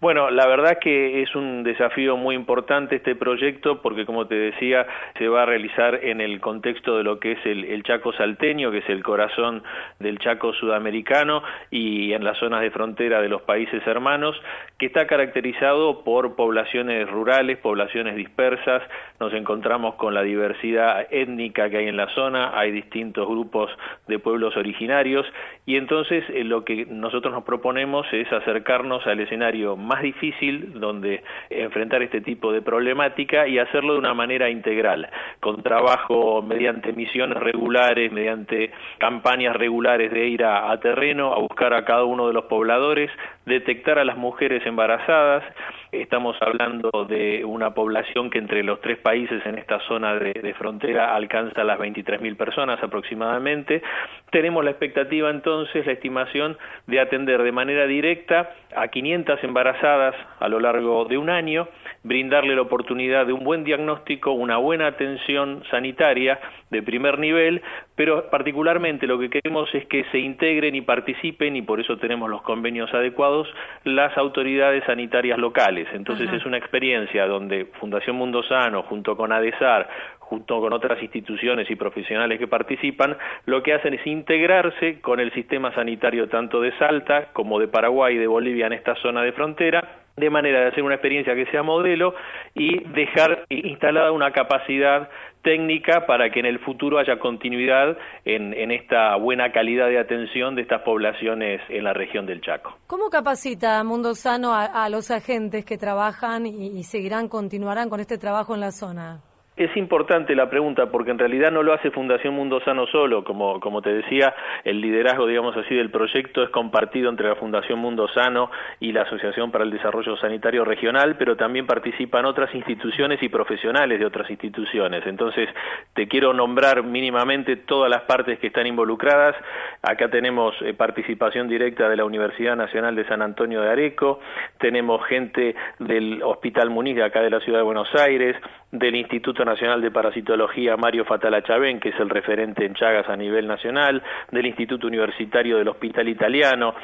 Bueno, la verdad que es un desafío muy importante este proyecto porque, como te decía, se va a realizar en el contexto de lo que es el, Chaco salteño, que es el corazón del Chaco sudamericano y en las zonas de frontera de los países hermanos, que está caracterizado por poblaciones rurales, poblaciones dispersas. Nos encontramos con la diversidad étnica que hay en la zona, hay distintos grupos de pueblos originarios y entonces eh, lo que nosotros nos proponemos es acercarnos al escenario más difícil donde enfrentar este tipo de problemática y hacerlo de una manera integral, con trabajo mediante misiones regulares, mediante campañas regulares de ir a, terreno, a buscar a cada uno de los pobladores, detectar a las mujeres embarazadas. Estamos hablando de una población que entre los tres países en esta zona de, frontera alcanza las 23.000 personas aproximadamente. Tenemos la expectativa entonces, la estimación de atender de manera directa a 500 embarazadas a lo largo de un año, brindarle la oportunidad de un buen diagnóstico, una buena atención sanitaria de primer nivel, pero particularmente lo que queremos es que se integren y participen, y por eso tenemos los convenios adecuados, las autoridades sanitarias locales. Entonces es una experiencia donde Fundación Mundo Sano, junto con ADESAR, junto con otras instituciones y profesionales que participan, lo que hacen es integrarse con el sistema sanitario tanto de Salta como de Paraguay y de Bolivia en esta zona de frontera, de manera de hacer una experiencia que sea modelo y dejar instalada una capacidad técnica para que en el futuro haya continuidad en, esta buena calidad de atención de estas poblaciones en la región del Chaco. ¿Cómo capacita Mundo Sano a, los agentes que trabajan y seguirán, continuarán con este trabajo en la zona? Es importante la pregunta porque en realidad no lo hace Fundación Mundo Sano solo, como, como te decía, el liderazgo, digamos así, del proyecto es compartido entre la Fundación Mundo Sano y la Asociación para el Desarrollo Sanitario Regional, pero también participan otras instituciones y profesionales de otras instituciones. Entonces, te quiero nombrar mínimamente todas las partes que están involucradas. Acá tenemos eh, participación directa de la Universidad Nacional de San Antonio de Areco, tenemos gente del Hospital Muniz acá de la Ciudad de Buenos Aires, del Instituto Nacional de Parasitología Mario Fatala Chavén, que es el referente en Chagas a nivel nacional, del Instituto Universitario del Hospital Italiano,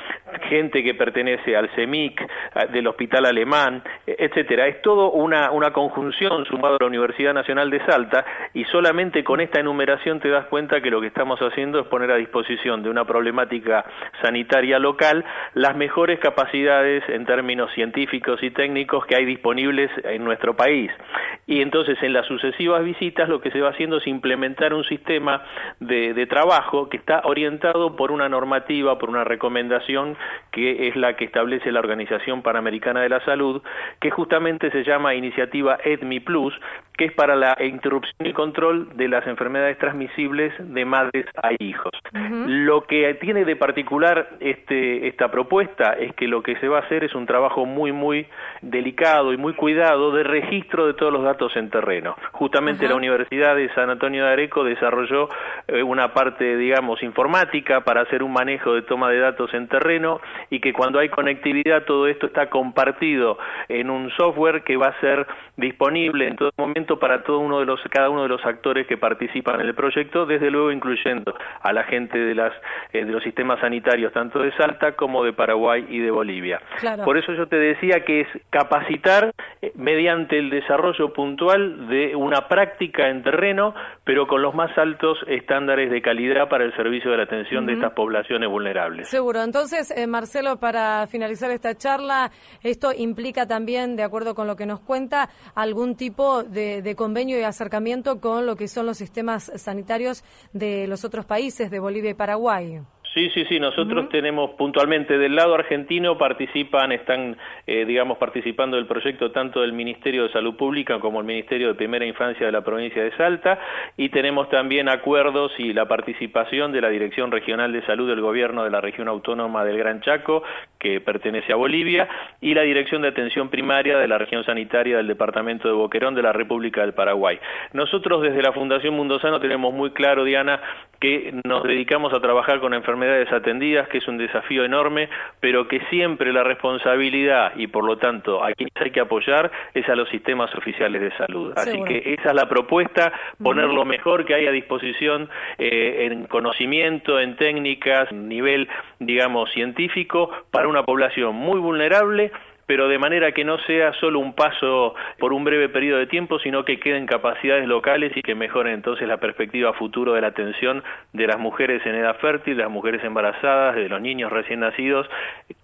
gente que pertenece al CEMIC, del Hospital Alemán, etcétera. Es todo una, una conjunción sumado a la Universidad Nacional de Salta y solamente con esta enumeración te das cuenta que lo que estamos haciendo es poner a disposición de una problemática sanitaria local las mejores capacidades en términos científicos y técnicos que hay disponibles en nuestro país. Y entonces en las sucesivas visitas lo que se va haciendo es implementar un sistema de, trabajo que está orientado por una normativa, por una recomendación que es la que establece la Organización Panamericana de la Salud, que justamente se llama Iniciativa EDMI Plus, que es para la interrupción y control de las enfermedades transmisibles de madres a hijos. Lo que tiene de particular este, esta propuesta es que lo que se va a hacer es un trabajo muy, muy delicado y muy cuidado de registro de todos los datos en terreno. Justamente la Universidad de San Antonio de Areco desarrolló eh, una parte, digamos, informática para hacer un manejo de toma de datos en terreno y que cuando hay conectividad todo esto está compartido en un software que va a ser disponible en todo momento para todo uno de los cada uno de los actores que participan en el proyecto, desde luego incluyendo a la gente de las eh, de los sistemas sanitarios tanto de Salta como de Paraguay y de Bolivia. Por eso yo te decía que es capacitar eh, mediante el desarrollo puntual de una práctica en terreno, pero con los más altos estándares de calidad para el servicio de la atención de estas poblaciones vulnerables. Seguro. Entonces, eh, Marcelo, para finalizar esta charla, esto implica también, de acuerdo con lo que nos cuenta, algún tipo de, de convenio y acercamiento con lo que son los sistemas sanitarios de los otros países, de Bolivia y Paraguay. Sí, sí, sí, nosotros tenemos puntualmente del lado argentino participan, están, eh, digamos, participando del proyecto tanto del Ministerio de Salud Pública como el Ministerio de Primera Infancia de la provincia de Salta y tenemos también acuerdos y la participación de la Dirección Regional de Salud del Gobierno de la Región Autónoma del Gran Chaco, que pertenece a Bolivia, y la Dirección de Atención Primaria de la Región Sanitaria del Departamento de Boquerón de la República del Paraguay. Nosotros desde la Fundación Mundo Sano tenemos muy claro, Diana, que nos dedicamos a trabajar con enfermedades atendidas, que es un desafío enorme, pero que siempre la responsabilidad y por lo tanto a quienes hay que apoyar es a los sistemas oficiales de salud. Así que esa es la propuesta, poner lo mejor que hay a disposición eh, en conocimiento, en técnicas, nivel, digamos, científico, para una población muy vulnerable pero de manera que no sea solo un paso por un breve periodo de tiempo, sino que queden capacidades locales y que mejoren entonces la perspectiva futuro de la atención de las mujeres en edad fértil, de las mujeres embarazadas, de los niños recién nacidos,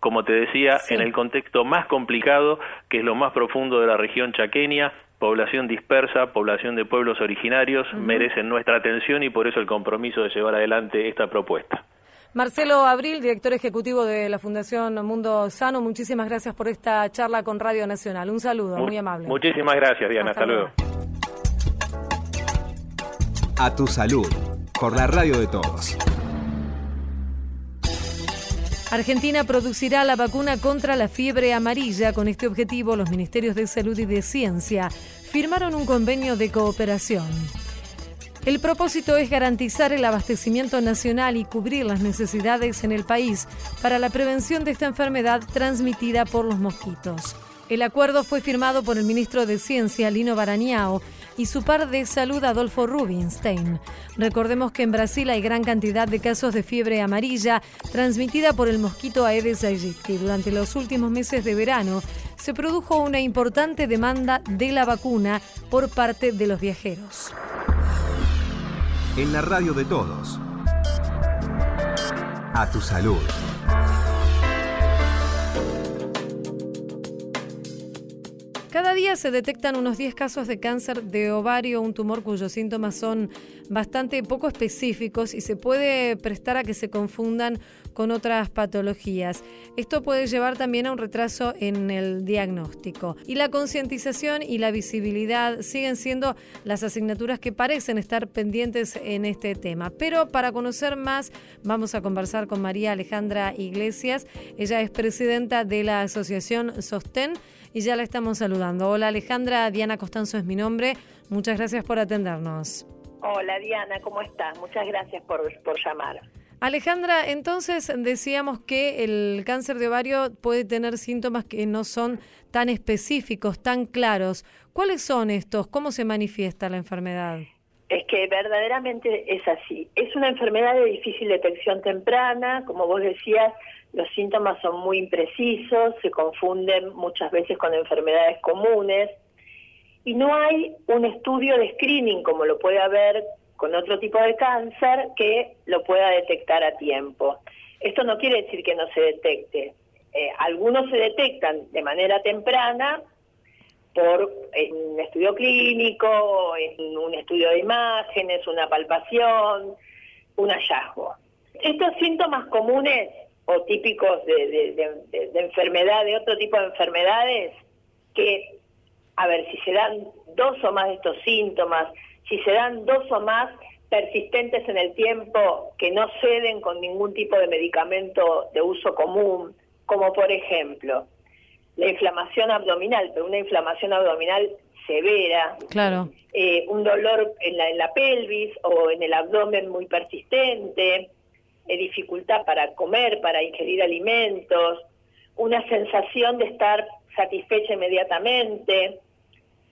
como te decía, en el contexto más complicado, que es lo más profundo de la región chaqueña, población dispersa, población de pueblos originarios, merecen nuestra atención y por eso el compromiso de llevar adelante esta propuesta. Marcelo Abril, director ejecutivo de la Fundación Mundo Sano, muchísimas gracias por esta charla con Radio Nacional. Un saludo, muy, amable. Muchísimas gracias, Diana. Hasta, luego. A tu salud, por la radio de todos. Argentina producirá la vacuna contra la fiebre amarilla. Con este objetivo, los Ministerios de Salud y de Ciencia firmaron un convenio de cooperación. El propósito es garantizar el abastecimiento nacional y cubrir las necesidades en el país para la prevención de esta enfermedad transmitida por los mosquitos. El acuerdo fue firmado por el ministro de Ciencia, Lino Barañao, y su par de salud, Adolfo Rubinstein. Recordemos que en Brasil hay gran cantidad de casos de fiebre amarilla transmitida por el mosquito Aedes aegypti. Durante los últimos meses de verano se produjo una importante demanda de la vacuna por parte de los viajeros en la radio de todos. A tu salud. Cada día se detectan unos 10 casos de cáncer de ovario, un tumor cuyos síntomas son bastante poco específicos y se puede prestar a que se confundan con otras patologías. Esto puede llevar también a un retraso en el diagnóstico. Y la concientización y la visibilidad siguen siendo las asignaturas que parecen estar pendientes en este tema. Pero para conocer más, vamos a conversar con María Alejandra Iglesias. Ella es presidenta de la Asociación Sostén y ya la estamos saludando. Hola Alejandra, Diana Costanzo es mi nombre. Muchas gracias por atendernos. Hola Diana, ¿cómo estás? Muchas gracias por, por llamar. Alejandra, entonces decíamos que el cáncer de ovario puede tener síntomas que no son tan específicos, tan claros. ¿Cuáles son estos? ¿Cómo se manifiesta la enfermedad? Es que verdaderamente es así. Es una enfermedad de difícil detección temprana, como vos decías, los síntomas son muy imprecisos, se confunden muchas veces con enfermedades comunes y no hay un estudio de screening como lo puede haber con otro tipo de cáncer que lo pueda detectar a tiempo. Esto no quiere decir que no se detecte. Eh, algunos se detectan de manera temprana por un estudio clínico, en un estudio de imágenes, una palpación, un hallazgo. Estos síntomas comunes o típicos de, de, de enfermedad, de otro tipo de enfermedades, que, a ver, si se dan dos o más de estos síntomas, si se dan dos o más persistentes en el tiempo que no ceden con ningún tipo de medicamento de uso común, como por ejemplo la inflamación abdominal, pero una inflamación abdominal severa, claro. Eh, un dolor en la, en la pelvis o en el abdomen muy persistente, dificultad para comer, para ingerir alimentos, una sensación de estar satisfecha inmediatamente,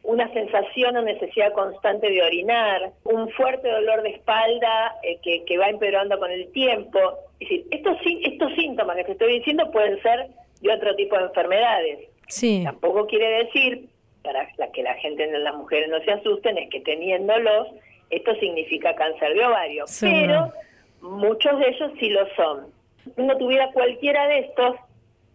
una sensación o necesidad constante de orinar, un fuerte dolor de espalda eh, que, que, va empeorando con el tiempo. Es decir, estos, estos síntomas que te estoy diciendo pueden ser de otro tipo de enfermedades. Sí. Tampoco quiere decir, para que la gente, las mujeres no se asusten, es que teniéndolos, esto significa cáncer de ovario. Pero muchos de ellos sí lo son. Si uno tuviera cualquiera de estos,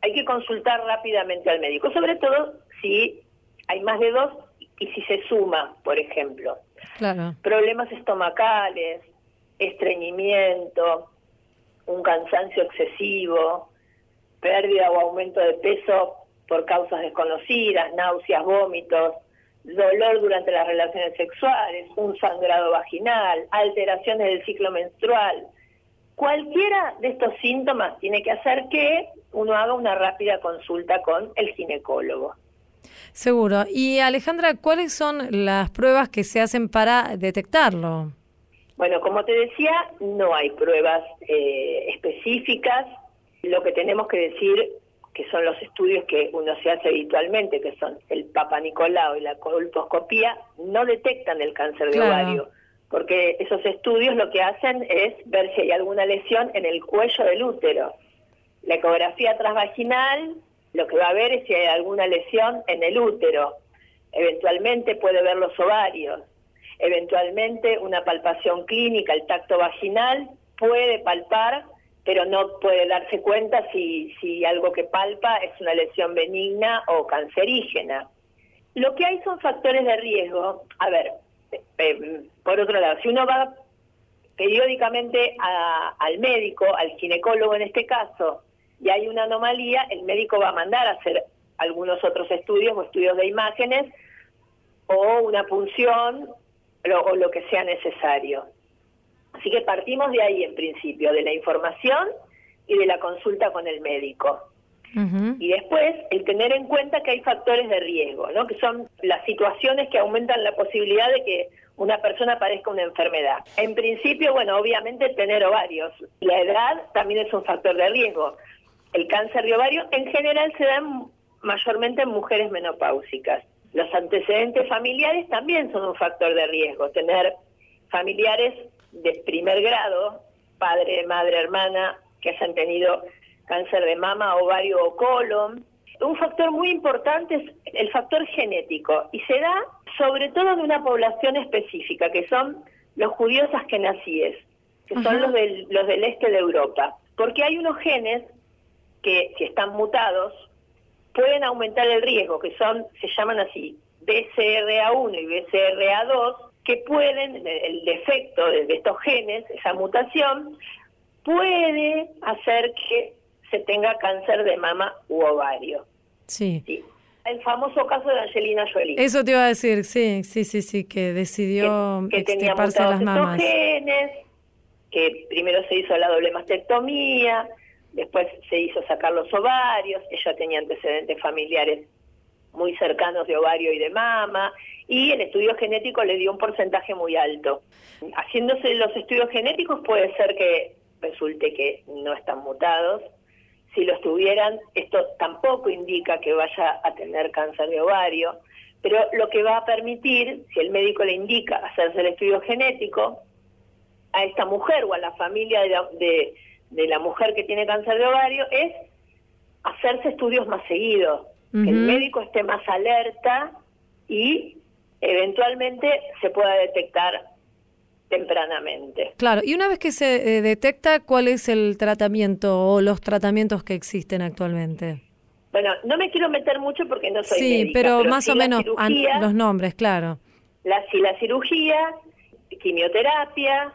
hay que consultar rápidamente al médico, sobre todo si hay más de dos y si se suma, por ejemplo, claro. problemas estomacales, estreñimiento, un cansancio excesivo, pérdida o aumento de peso por causas desconocidas, náuseas, vómitos, dolor durante las relaciones sexuales, un sangrado vaginal, alteraciones del ciclo menstrual. Cualquiera de estos síntomas tiene que hacer que uno haga una rápida consulta con el ginecólogo. Seguro. Y Alejandra, ¿cuáles son las pruebas que se hacen para detectarlo? Bueno, como te decía, no hay pruebas eh, específicas. Lo que tenemos que decir que son los estudios que uno se hace habitualmente, que son el Papa Nicolau y la colposcopía, no detectan el cáncer de ovario, porque esos estudios lo que hacen es ver si hay alguna lesión en el cuello del útero. La ecografía transvaginal lo que va a ver es si hay alguna lesión en el útero. Eventualmente puede ver los ovarios. Eventualmente una palpación clínica, el tacto vaginal, puede palpar pero no puede darse cuenta si, si algo que palpa es una lesión benigna o cancerígena. Lo que hay son factores de riesgo. A ver, eh, por otro lado, si uno va periódicamente al médico, al ginecólogo en este caso, y hay una anomalía, el médico va a mandar a hacer algunos otros estudios o estudios de imágenes o una punción o lo que sea necesario. Así que partimos de ahí en principio, de la información y de la consulta con el médico. Y después el tener en cuenta que hay factores de riesgo, ¿no? que son las situaciones que aumentan la posibilidad de que una persona padezca una enfermedad. En principio, bueno, obviamente tener ovarios. La edad también es un factor de riesgo. El cáncer de ovario en general se da mayormente en mujeres menopáusicas. Los antecedentes familiares también son un factor de riesgo. Tener familiares de primer grado, padre, madre, hermana, que hayan tenido cáncer de mama, ovario o colon. Un factor muy importante es el factor genético y se da sobre todo de una población específica, que son los judíos askenazíes, que son los del, los del este de Europa. Porque hay unos genes que, si están mutados, pueden aumentar el riesgo, que son, se llaman así, BCRA1 y BCRA2, que pueden, el defecto de, estos genes, esa mutación, puede hacer que se tenga cáncer de mama u ovario. Sí. El famoso caso de Angelina Jolie. Eso te iba a decir, sí, sí, sí, sí, que decidió que, que tenía las mamas. genes, que primero se hizo la doble mastectomía, después se hizo sacar los ovarios, ella tenía antecedentes familiares muy cercanos de ovario y de mama, y el estudio genético le dio un porcentaje muy alto. Haciéndose los estudios genéticos puede ser que resulte que no están mutados. Si los tuvieran, esto tampoco indica que vaya a tener cáncer de ovario, pero lo que va a permitir, si el médico le indica hacerse el estudio genético, a esta mujer o a la familia de la, de, la mujer que tiene cáncer de ovario, es hacerse estudios más seguidos, que el médico esté más alerta y eventualmente se pueda detectar tempranamente. Claro, y una vez que se eh, detecta, ¿cuál es el tratamiento o los tratamientos que existen actualmente? Bueno, no me quiero meter mucho porque no soy sí, médica, pero, más o menos los nombres, claro. La, sí, la cirugía, quimioterapia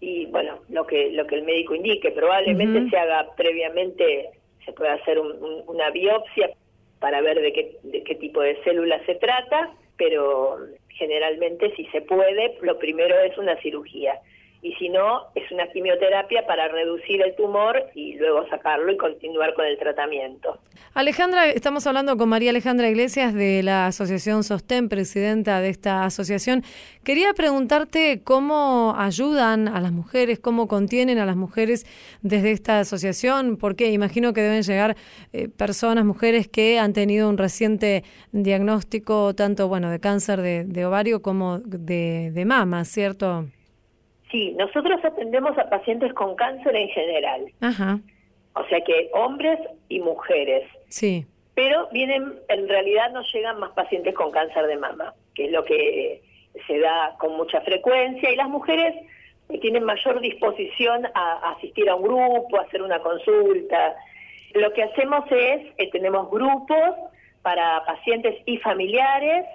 y bueno, lo que lo que el médico indique, probablemente se haga previamente, se puede hacer una biopsia para ver de qué, de qué tipo de células se trata pero generalmente si se puede, lo primero es una cirugía y si no, es una quimioterapia para reducir el tumor y luego sacarlo y continuar con el tratamiento. Alejandra, estamos hablando con María Alejandra Iglesias de la Asociación Sostén, presidenta de esta asociación. Quería preguntarte cómo ayudan a las mujeres, cómo contienen a las mujeres desde esta asociación, porque imagino que deben llegar eh, personas, mujeres que han tenido un reciente diagnóstico tanto bueno de cáncer de, de ovario como de, de mama, ¿cierto? Sí, nosotros atendemos a pacientes con cáncer en general. Ajá. O sea que hombres y mujeres. Sí. Pero vienen, en realidad nos llegan más pacientes con cáncer de mama, que es lo que se da con mucha frecuencia, y las mujeres tienen mayor disposición a asistir a un grupo, a hacer una consulta. Lo que hacemos es, eh, tenemos grupos para pacientes y familiares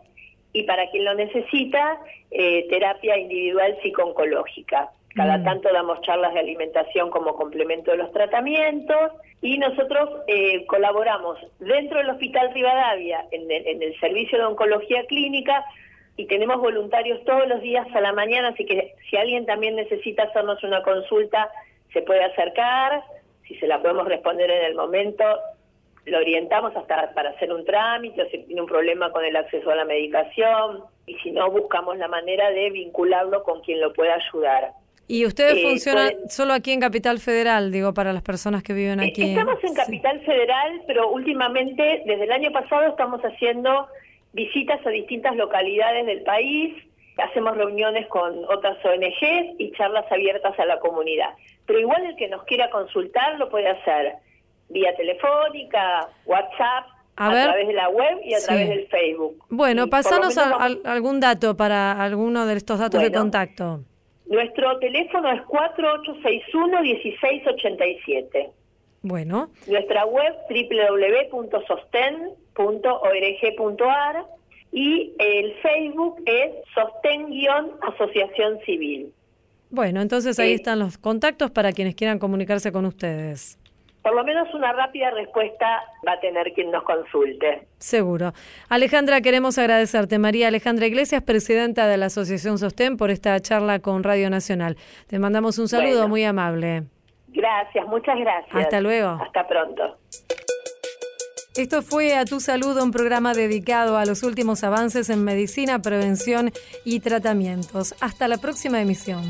y para quien lo necesita, eh, terapia individual psicooncológica, Cada Mm. tanto damos charlas de alimentación como complemento de los tratamientos y nosotros eh, colaboramos dentro del Hospital Rivadavia en el, en el servicio de oncología clínica y tenemos voluntarios todos los días a la mañana, así que si alguien también necesita hacernos una consulta, se puede acercar, si se la podemos responder en el momento, lo orientamos hasta para hacer un trámite, o si tiene un problema con el acceso a la medicación, y si no, buscamos la manera de vincularlo con quien lo pueda ayudar. ¿Y ustedes Eh, funcionan solo aquí en Capital Federal, digo, para las personas que viven aquí? Estamos en Sí. Capital Federal, pero últimamente, desde el año pasado, estamos haciendo visitas a distintas localidades del país, hacemos reuniones con otras ONGs y charlas abiertas a la comunidad. Pero igual el que nos quiera consultar lo puede hacer vía telefónica, WhatsApp, A a, ver. través de la web y a Sí. través del Facebook. Bueno, Y pasanos menos a- algún dato para alguno de estos datos de contacto. Nuestro teléfono es 4861-1687. Bueno, Nuestra web www.sosten.org.ar y el Facebook es Sosten-Asociación Civil. bueno, entonces ahí Eh, están los contactos para quienes quieran comunicarse con ustedes. Por lo menos una rápida respuesta va a tener quien nos consulte. Seguro. Alejandra, queremos agradecerte. María Alejandra Iglesias, presidenta de la Asociación Sostén, por esta charla con Radio Nacional. Te mandamos un saludo Bueno. muy amable. Gracias, muchas gracias. Hasta luego. Hasta pronto. Esto fue A Tu Salud, un programa dedicado a los últimos avances en medicina, prevención y tratamientos. Hasta la próxima emisión.